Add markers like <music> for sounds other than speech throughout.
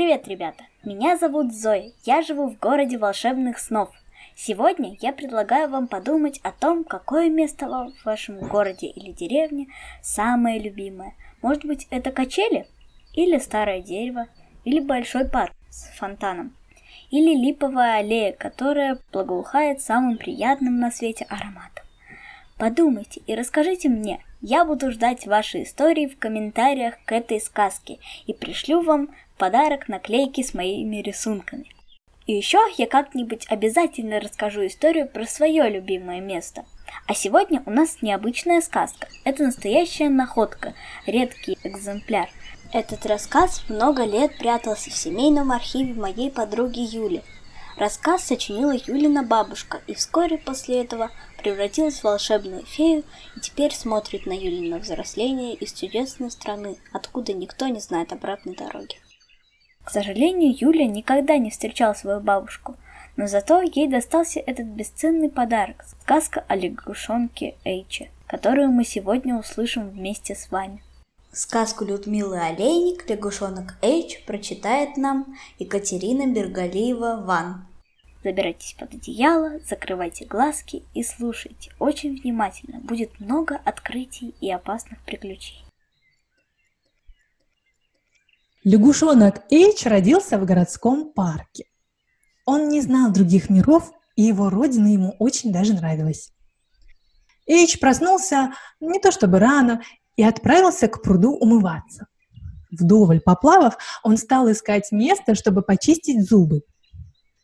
Привет, ребята! Меня зовут Зоя, я живу в городе волшебных снов. Сегодня я предлагаю вам подумать о том, какое место в вашем городе или деревне самое любимое. Может быть, это качели? Или старое дерево? Или большой парк с фонтаном? Или липовая аллея, которая благоухает самым приятным на свете ароматом? Подумайте и расскажите мне. Я буду ждать ваши истории в комментариях к этой сказке и пришлю вам подарок наклейки с моими рисунками. И еще я как-нибудь обязательно расскажу историю про свое любимое место. А сегодня у нас необычная сказка. Это настоящая находка, редкий экземпляр. Этот рассказ много лет прятался в семейном архиве моей подруги Юли. Рассказ сочинила Юлина бабушка, и вскоре после этого превратилась в волшебную фею и теперь смотрит на Юлина взросление из чудесной страны, откуда никто не знает обратной дороги. К сожалению, Юля никогда не встречала свою бабушку, но зато ей достался этот бесценный подарок – сказка о лягушонке Эйче, которую мы сегодня услышим вместе с вами. Сказку Людмилы Олейник «Лягушонок Эйч» прочитает нам Екатерина Бергалиева-Ван. Забирайтесь под одеяло, закрывайте глазки и слушайте очень внимательно. Будет много открытий и опасных приключений. Лягушонок Эйч родился в городском парке. Он не знал других миров, и его родина ему очень даже нравилась. Эйч проснулся не то чтобы рано и отправился к пруду умываться. Вдоволь поплавав, он стал искать место, чтобы почистить зубы.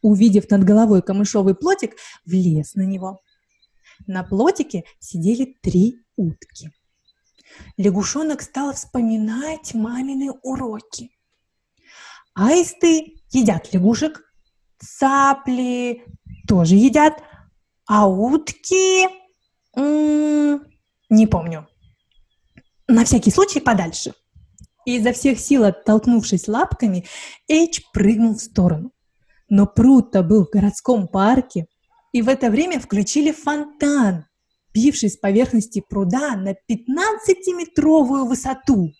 Увидев над головой камышовый плотик, влез на него. На плотике сидели три утки. Лягушонок стал вспоминать мамины уроки. Аисты едят лягушек, цапли тоже едят, а утки... М -м, не помню. На всякий случай подальше. И изо всех сил оттолкнувшись лапками, Эйч прыгнул в сторону. Но пруд-то был в городском парке, и в это время включили фонтан, бивший с поверхности пруда на 15-метровую высоту.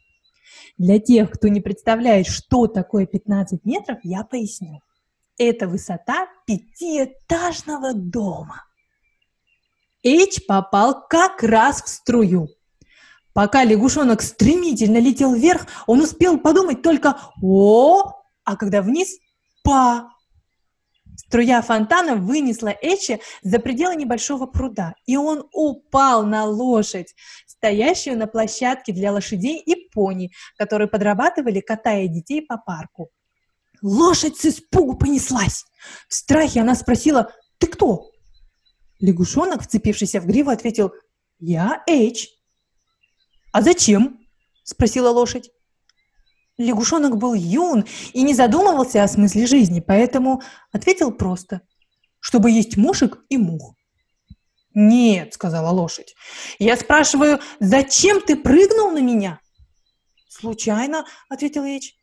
Для тех, кто не представляет, что такое 15 метров, я поясню. Это высота пятиэтажного дома. Эйч попал как раз в струю. Пока лягушонок стремительно летел вверх, он успел подумать только «О!», а когда вниз – «Па!». Струя фонтана вынесла Эчи за пределы небольшого пруда, и он упал на лошадь, стоящую на площадке для лошадей и пони, которые подрабатывали, катая детей по парку. Лошадь с испугу понеслась. В страхе она спросила «Ты кто?» Лягушонок, вцепившийся в гриву, ответил «Я Эйч». «А зачем?» – спросила лошадь. Лягушонок был юн и не задумывался о смысле жизни, поэтому ответил просто, чтобы есть мушек и мух. «Нет», — сказала лошадь. «Я спрашиваю, зачем ты прыгнул на меня?» «Случайно», — ответил Эйч.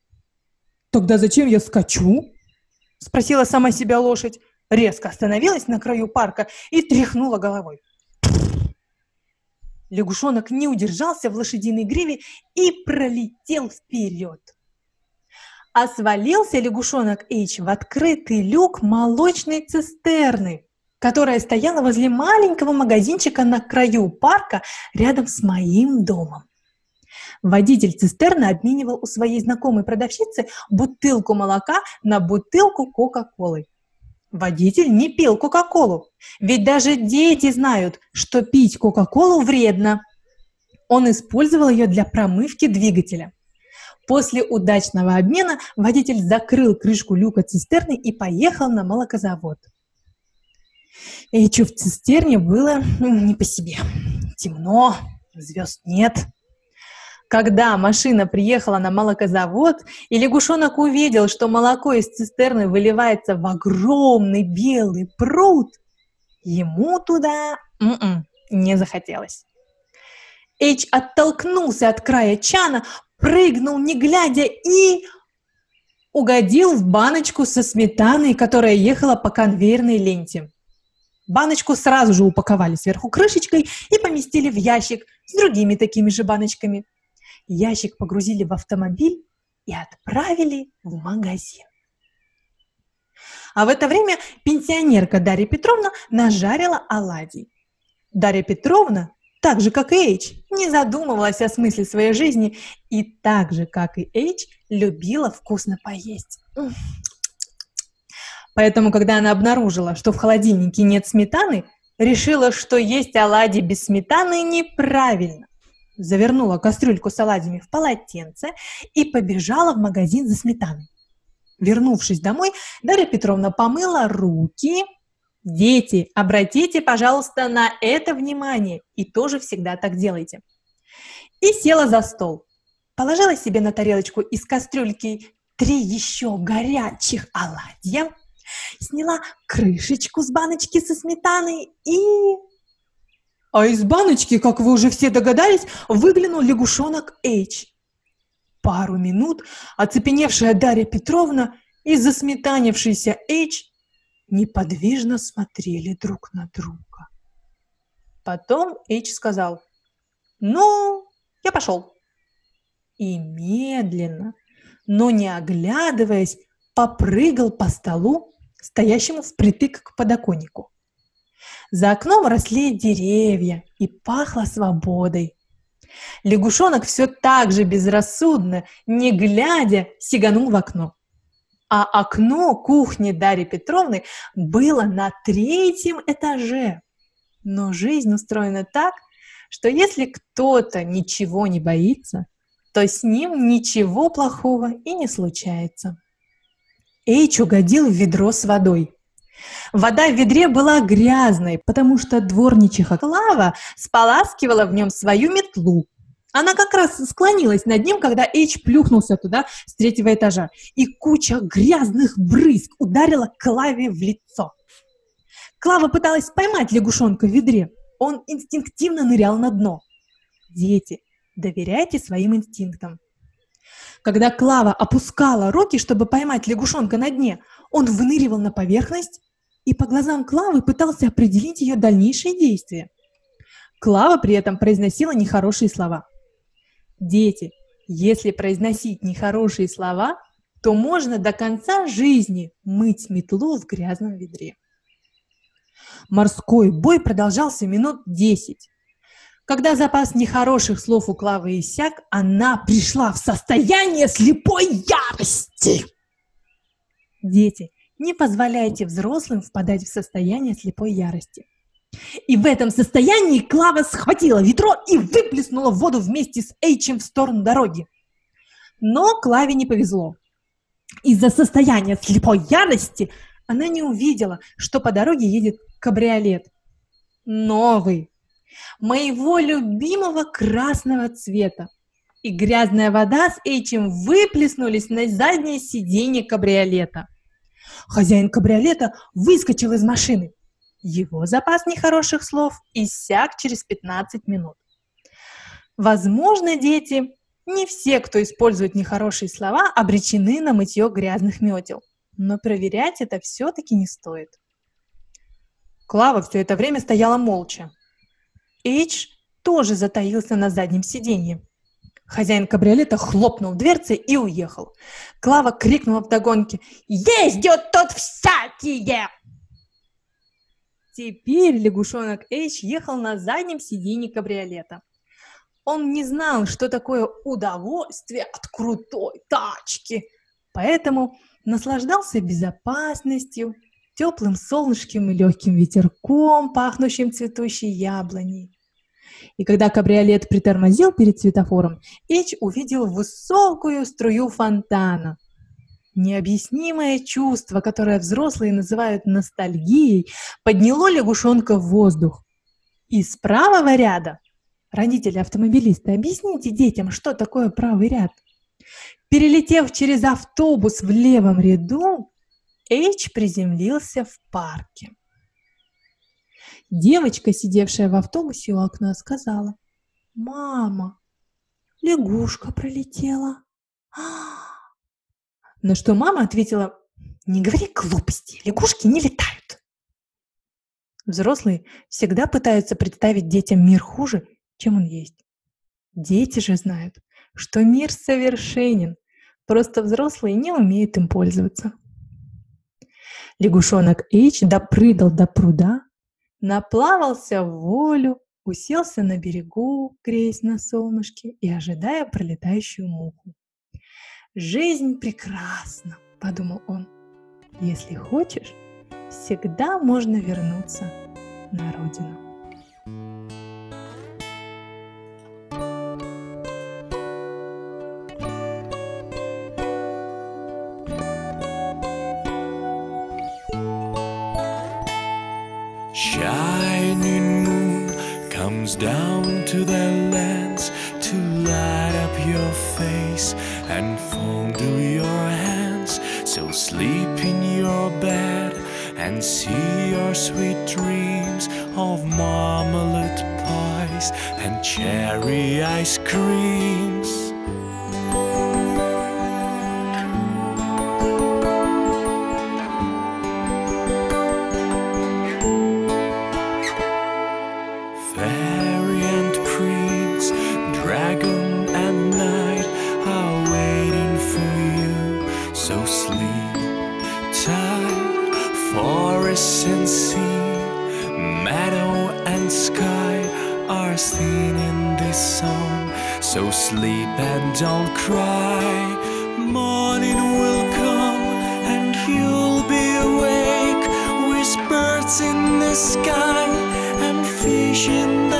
«Тогда зачем я скачу?» — спросила сама себя лошадь. Резко остановилась на краю парка и тряхнула головой. Лягушонок не удержался в лошадиной гриве и пролетел вперед. А свалился лягушонок Эйч в открытый люк молочной цистерны, которая стояла возле маленького магазинчика на краю парка рядом с моим домом. Водитель цистерны обменивал у своей знакомой продавщицы бутылку молока на бутылку Кока-Колы. Водитель не пил Кока-Колу, ведь даже дети знают, что пить Кока-Колу вредно. Он использовал ее для промывки двигателя. После удачного обмена водитель закрыл крышку люка цистерны и поехал на молокозавод. Эйчу в цистерне было ну, не по себе. Темно, звезд нет. Когда машина приехала на молокозавод, и лягушонок увидел, что молоко из цистерны выливается в огромный белый пруд, ему туда м м-м, -м, не захотелось. Эйч оттолкнулся от края чана, прыгнул, не глядя, и угодил в баночку со сметаной, которая ехала по конвейерной ленте. Баночку сразу же упаковали сверху крышечкой и поместили в ящик с другими такими же баночками. Ящик погрузили в автомобиль и отправили в магазин. А в это время пенсионерка Дарья Петровна нажарила оладий. Дарья Петровна, так же как и Эйч, не задумывалась о смысле своей жизни и так же, как и Эйч, любила вкусно поесть. Поэтому, когда она обнаружила, что в холодильнике нет сметаны, решила, что есть оладьи без сметаны неправильно. Завернула кастрюльку с оладьями в полотенце и побежала в магазин за сметаной. Вернувшись домой, Дарья Петровна помыла руки. Дети, обратите, пожалуйста, на это внимание и тоже всегда так делайте. И села за стол. Положила себе на тарелочку из кастрюльки три еще горячих оладья, сняла крышечку с баночки со сметаной и... А из баночки, как вы уже все догадались, выглянул лягушонок Эйч. Пару минут оцепеневшая Дарья Петровна и засметанившийся Эйч неподвижно смотрели друг на друга. Потом Эйч сказал, «Ну, я пошел». И медленно, но не оглядываясь, попрыгал по столу, стоящему впритык к подоконнику. За окном росли деревья и пахло свободой. Лягушонок все так же безрассудно, не глядя, сиганул в окно. А окно кухни Дарьи Петровны было на третьем этаже. Но жизнь устроена так, что если кто-то ничего не боится, то с ним ничего плохого и не случается. Эйч угодил в ведро с водой. Вода в ведре была грязной, потому что дворничиха Клава споласкивала в нем свою метлу. Она как раз склонилась над ним, когда Эйч плюхнулся туда с третьего этажа, и куча грязных брызг ударила Клаве в лицо. Клава пыталась поймать лягушонка в ведре. Он инстинктивно нырял на дно. Дети, доверяйте своим инстинктам. Когда Клава опускала руки, чтобы поймать лягушонка на дне, он выныривал на поверхность и по глазам Клавы пытался определить ее дальнейшие действия. Клава при этом произносила нехорошие слова. Дети, если произносить нехорошие слова, то можно до конца жизни мыть метлу в грязном ведре. Морской бой продолжался минут десять. Когда запас нехороших слов у Клавы иссяк, она пришла в состояние слепой ярости. Дети, не позволяйте взрослым впадать в состояние слепой ярости. И в этом состоянии Клава схватила ведро и выплеснула воду вместе с Эйчем в сторону дороги. Но Клаве не повезло. Из-за состояния слепой ярости она не увидела, что по дороге едет кабриолет. Новый, моего любимого красного цвета. И грязная вода с Эйчем выплеснулись на заднее сиденье кабриолета. Хозяин кабриолета выскочил из машины. Его запас нехороших слов иссяк через 15 минут. Возможно, дети, не все, кто использует нехорошие слова, обречены на мытье грязных метел. Но проверять это все-таки не стоит. Клава все это время стояла молча, Эйдж тоже затаился на заднем сиденье. Хозяин кабриолета хлопнул дверцей и уехал. Клава крикнула в догонке «Ездят тут всякие!» Теперь лягушонок Эйч ехал на заднем сиденье кабриолета. Он не знал, что такое удовольствие от крутой тачки, поэтому наслаждался безопасностью, теплым солнышком и легким ветерком, пахнущим цветущей яблоней. И когда кабриолет притормозил перед светофором, Эч увидел высокую струю фонтана. Необъяснимое чувство, которое взрослые называют ностальгией, подняло лягушонка в воздух. И с правого ряда, родители автомобилисты, объясните детям, что такое правый ряд. Перелетев через автобус в левом ряду, Эйч приземлился в парке. Девочка, сидевшая в автобусе у окна, сказала, «Мама, лягушка пролетела». <gasps> На что мама ответила, «Не говори глупости, лягушки не летают». Взрослые всегда пытаются представить детям мир хуже, чем он есть. Дети же знают, что мир совершенен, Просто взрослые не умеют им пользоваться. Лягушонок Эйч допрыгал до пруда, наплавался в волю, уселся на берегу, греясь на солнышке и ожидая пролетающую муху. «Жизнь прекрасна!» – подумал он. «Если хочешь, всегда можно вернуться на родину». Comes down to the lands to light up your face and fondle your hands. So sleep in your bed and see your sweet dreams of marmalade pies and cherry ice creams. Don't cry. Morning will come and you'll be awake with birds in the sky and fish in the